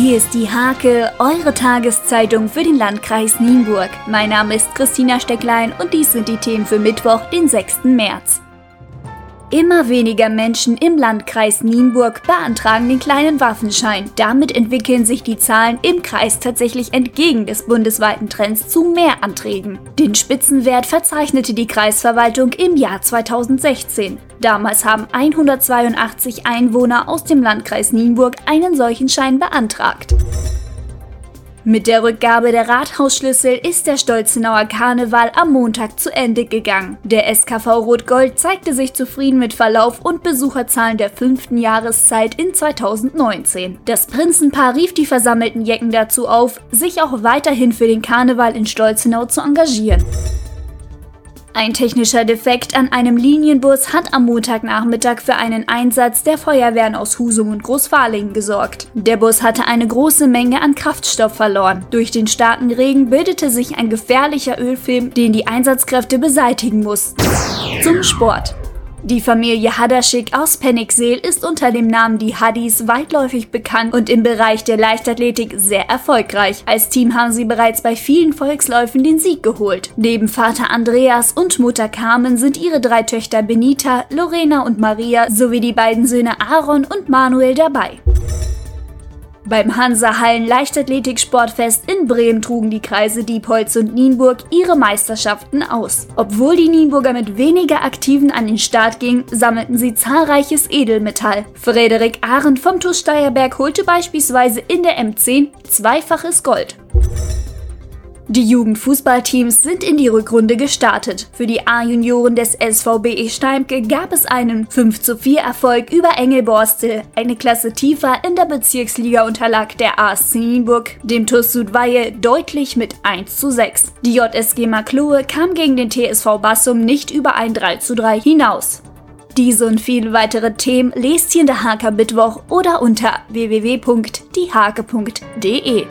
Hier ist die Hake, eure Tageszeitung für den Landkreis Nienburg. Mein Name ist Christina Stecklein und dies sind die Themen für Mittwoch, den 6. März. Immer weniger Menschen im Landkreis Nienburg beantragen den kleinen Waffenschein. Damit entwickeln sich die Zahlen im Kreis tatsächlich entgegen des bundesweiten Trends zu mehr Anträgen. Den Spitzenwert verzeichnete die Kreisverwaltung im Jahr 2016. Damals haben 182 Einwohner aus dem Landkreis Nienburg einen solchen Schein beantragt. Mit der Rückgabe der Rathausschlüssel ist der Stolzenauer Karneval am Montag zu Ende gegangen. Der SKV Rot-Gold zeigte sich zufrieden mit Verlauf und Besucherzahlen der fünften Jahreszeit in 2019. Das Prinzenpaar rief die versammelten Jecken dazu auf, sich auch weiterhin für den Karneval in Stolzenau zu engagieren. Ein technischer Defekt an einem Linienbus hat am Montagnachmittag für einen Einsatz der Feuerwehren aus Husum und Großfahlingen gesorgt. Der Bus hatte eine große Menge an Kraftstoff verloren. Durch den starken Regen bildete sich ein gefährlicher Ölfilm, den die Einsatzkräfte beseitigen mussten. Zum Sport. Die Familie Hadaschik aus Penningseel ist unter dem Namen die Haddis weitläufig bekannt und im Bereich der Leichtathletik sehr erfolgreich. Als Team haben sie bereits bei vielen Volksläufen den Sieg geholt. Neben Vater Andreas und Mutter Carmen sind ihre drei Töchter Benita, Lorena und Maria sowie die beiden Söhne Aaron und Manuel dabei. Beim Hansa-Hallen Leichtathletik-Sportfest in Bremen trugen die Kreise Diepholz und Nienburg ihre Meisterschaften aus. Obwohl die Nienburger mit weniger Aktiven an den Start gingen, sammelten sie zahlreiches Edelmetall. Frederik Arendt vom TuS Steierberg holte beispielsweise in der M10 zweifaches Gold. Die Jugendfußballteams sind in die Rückrunde gestartet. Für die A-Junioren des SVBE Steimke gab es einen 5 zu 4 Erfolg über Engelborstel. Eine Klasse tiefer in der Bezirksliga unterlag der ASC Nienburg dem TuS Südweihe deutlich mit 1 zu 6. Die JSG Maklohe kam gegen den TSV Bassum nicht über ein 3 zu 3 hinaus. Diese und viele weitere Themen lest ihr in der Haker Mittwoch oder unter www.diehake.de.